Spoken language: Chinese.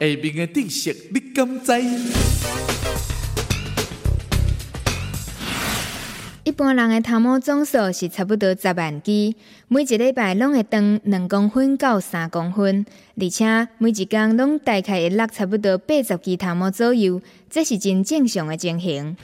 下面的知识你敢知？一般人的头毛总数是差不多十万支，每一礼拜拢会长两公分到三公分，而且每一工拢大概会落差不多八十支头毛左右，这是真正常的情形。